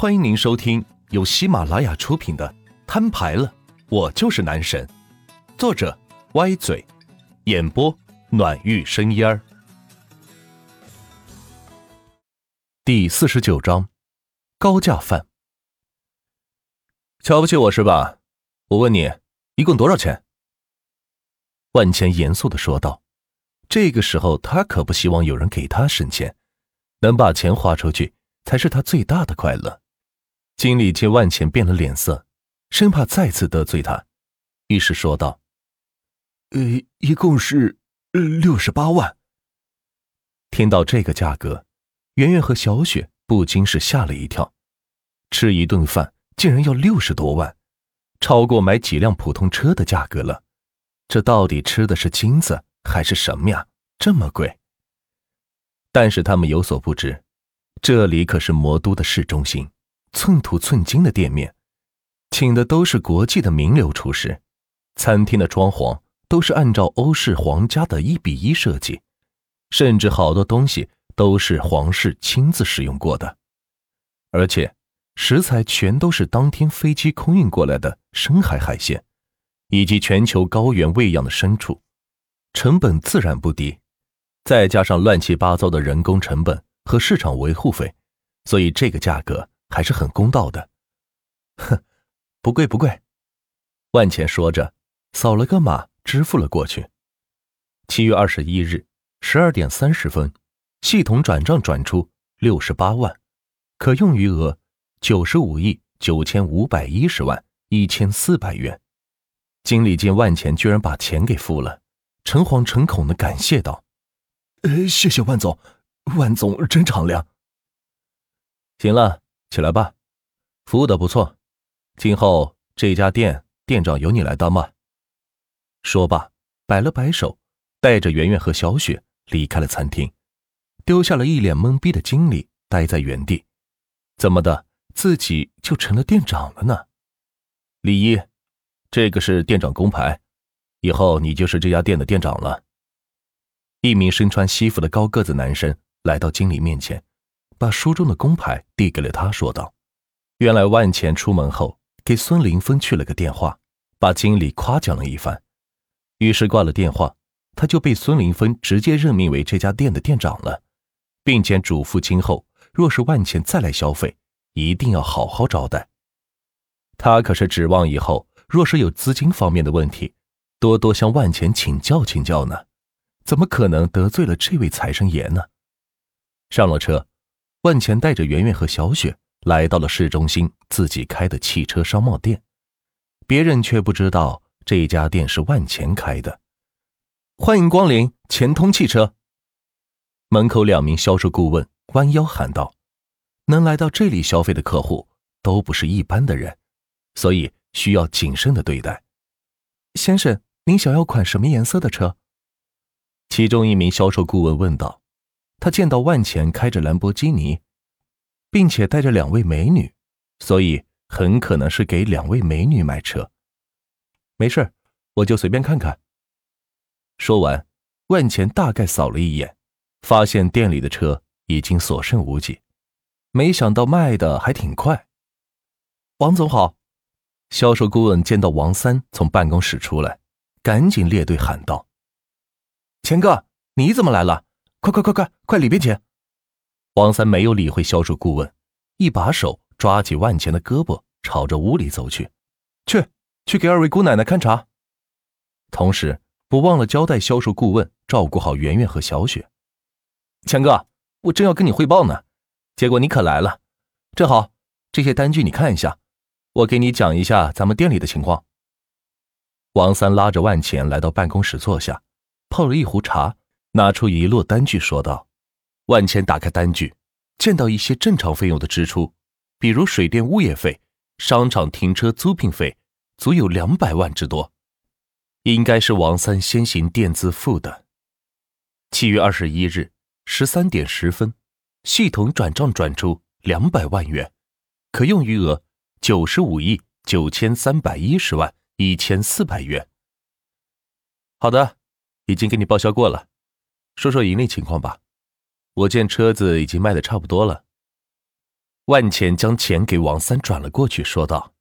欢迎您收听由喜马拉雅出品的《摊牌了，我就是男神》，作者歪嘴，演播暖玉生烟儿。第四十九章，高价饭。瞧不起我是吧？我问你，一共多少钱？万钱严肃的说道。这个时候，他可不希望有人给他省钱，能把钱花出去，才是他最大的快乐。经理见万钱变了脸色，生怕再次得罪他，于是说道：“呃，一共是六十八万。”听到这个价格，圆圆和小雪不禁是吓了一跳。吃一顿饭竟然要六十多万，超过买几辆普通车的价格了。这到底吃的是金子还是什么呀？这么贵！但是他们有所不知，这里可是魔都的市中心。寸土寸金的店面，请的都是国际的名流厨师，餐厅的装潢都是按照欧式皇家的一比一设计，甚至好多东西都是皇室亲自使用过的，而且食材全都是当天飞机空运过来的深海海鲜，以及全球高原喂养的牲畜，成本自然不低，再加上乱七八糟的人工成本和市场维护费，所以这个价格。还是很公道的，哼，不贵不贵。万钱说着，扫了个码，支付了过去。七月二十一日十二点三十分，系统转账转出六十八万，可用余额九十五亿九千五百一十万一千四百元。经理见万钱居然把钱给付了，诚惶诚恐的感谢道：“呃，谢谢万总，万总真敞亮。”行了。起来吧，服务的不错，今后这家店店长由你来当吧。说罢，摆了摆手，带着圆圆和小雪离开了餐厅，丢下了一脸懵逼的经理待在原地。怎么的，自己就成了店长了呢？李一，这个是店长工牌，以后你就是这家店的店长了。一名身穿西服的高个子男生来到经理面前。把书中的工牌递给了他，说道：“原来万钱出门后给孙林峰去了个电话，把经理夸奖了一番。于是挂了电话，他就被孙林峰直接任命为这家店的店长了，并且嘱咐今后若是万钱再来消费，一定要好好招待。他可是指望以后若是有资金方面的问题，多多向万钱请教请教呢，怎么可能得罪了这位财神爷呢？”上了车。万钱带着圆圆和小雪来到了市中心自己开的汽车商贸店，别人却不知道这家店是万钱开的。欢迎光临钱通汽车。门口两名销售顾问弯腰喊道：“能来到这里消费的客户都不是一般的人，所以需要谨慎的对待。”先生，您想要款什么颜色的车？其中一名销售顾问问道。他见到万钱开着兰博基尼，并且带着两位美女，所以很可能是给两位美女买车。没事，我就随便看看。说完，万钱大概扫了一眼，发现店里的车已经所剩无几，没想到卖的还挺快。王总好，销售顾问见到王三从办公室出来，赶紧列队喊道：“钱哥，你怎么来了？”快快快快快里边请！王三没有理会销售顾问，一把手抓起万钱的胳膊，朝着屋里走去。去去给二位姑奶奶看茶，同时不忘了交代销售顾问照顾好圆圆和小雪。强哥，我正要跟你汇报呢，结果你可来了，正好这些单据你看一下，我给你讲一下咱们店里的情况。王三拉着万钱来到办公室坐下，泡了一壶茶。拿出一摞单据，说道：“万千打开单据，见到一些正常费用的支出，比如水电物业费、商场停车租赁费，足有两百万之多，应该是王三先行垫资付的。”七月二十一日十三点十分，系统转账转出两百万元，可用余额九十五亿九千三百一十万一千四百元。好的，已经给你报销过了。说说盈利情况吧，我见车子已经卖的差不多了。万钱将钱给王三转了过去，说道：“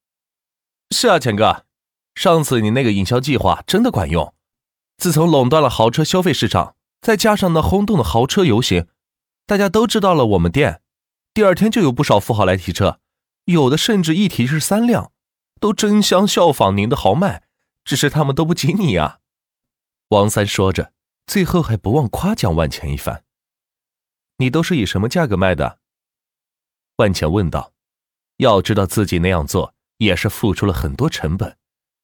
是啊，钱哥，上次你那个营销计划真的管用。自从垄断了豪车消费市场，再加上那轰动的豪车游行，大家都知道了我们店。第二天就有不少富豪来提车，有的甚至一提是三辆，都争相效仿您的豪迈。只是他们都不及你啊。”王三说着，最后还不忘夸奖万钱一番。“你都是以什么价格卖的？”万钱问道。要知道自己那样做也是付出了很多成本，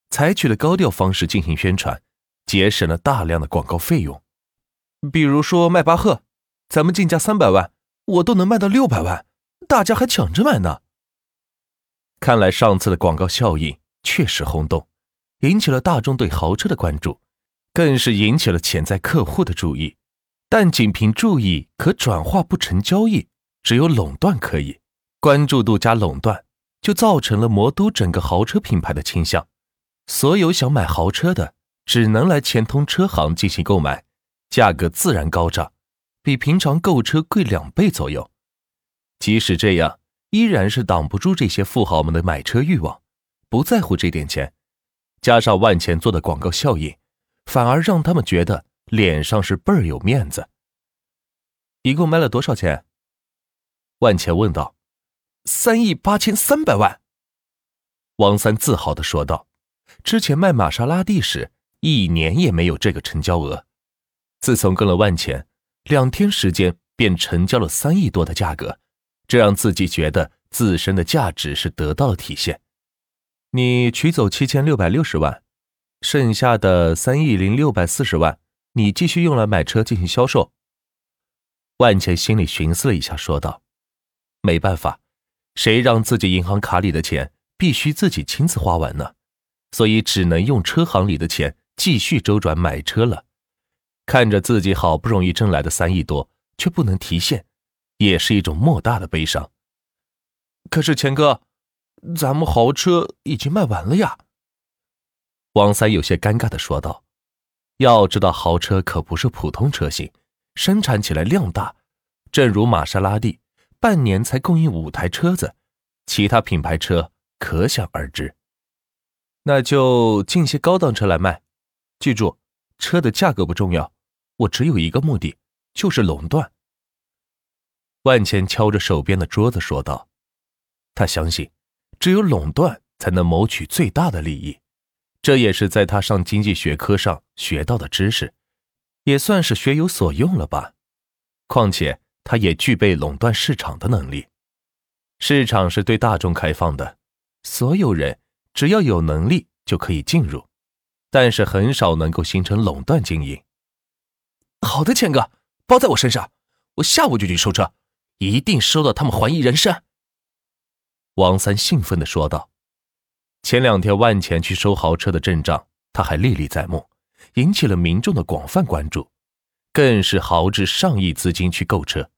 采取了高调方式进行宣传，节省了大量的广告费用。比如说迈巴赫，咱们进价三百万，我都能卖到六百万，大家还抢着买呢。看来上次的广告效应确实轰动，引起了大众对豪车的关注，更是引起了潜在客户的注意。但仅凭注意可转化不成交易，只有垄断可以。关注度加垄断，就造成了魔都整个豪车品牌的倾向。所有想买豪车的，只能来钱通车行进行购买，价格自然高涨，比平常购车贵两倍左右。即使这样，依然是挡不住这些富豪们的买车欲望，不在乎这点钱。加上万钱做的广告效应，反而让他们觉得脸上是倍儿有面子。一共卖了多少钱？万钱问道。三亿八千三百万，王三自豪的说道：“之前卖玛莎拉蒂时，一年也没有这个成交额。自从跟了万钱，两天时间便成交了三亿多的价格，这让自己觉得自身的价值是得到了体现。你取走七千六百六十万，剩下的三亿零六百四十万，你继续用来买车进行销售。”万钱心里寻思了一下，说道：“没办法。”谁让自己银行卡里的钱必须自己亲自花完呢？所以只能用车行里的钱继续周转买车了。看着自己好不容易挣来的三亿多却不能提现，也是一种莫大的悲伤。可是钱哥，咱们豪车已经卖完了呀。王三有些尴尬的说道：“要知道，豪车可不是普通车型，生产起来量大，正如玛莎拉蒂。”半年才供应五台车子，其他品牌车可想而知。那就进些高档车来卖。记住，车的价格不重要，我只有一个目的，就是垄断。万钱敲着手边的桌子说道：“他相信，只有垄断才能谋取最大的利益。这也是在他上经济学科上学到的知识，也算是学有所用了吧。况且。”他也具备垄断市场的能力，市场是对大众开放的，所有人只要有能力就可以进入，但是很少能够形成垄断经营。好的，钱哥，包在我身上，我下午就去收车，一定收到他们怀疑人生。王三兴奋的说道。前两天万钱去收豪车的阵仗，他还历历在目，引起了民众的广泛关注，更是豪掷上亿资金去购车。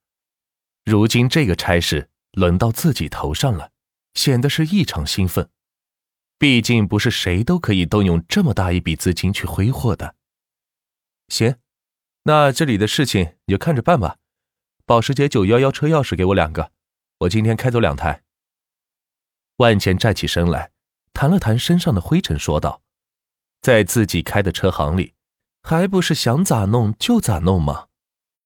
如今这个差事轮到自己头上了，显得是异常兴奋。毕竟不是谁都可以动用这么大一笔资金去挥霍的。行，那这里的事情你就看着办吧。保时捷911车钥匙给我两个，我今天开走两台。万钱站起身来，弹了弹身上的灰尘，说道：“在自己开的车行里，还不是想咋弄就咋弄吗？”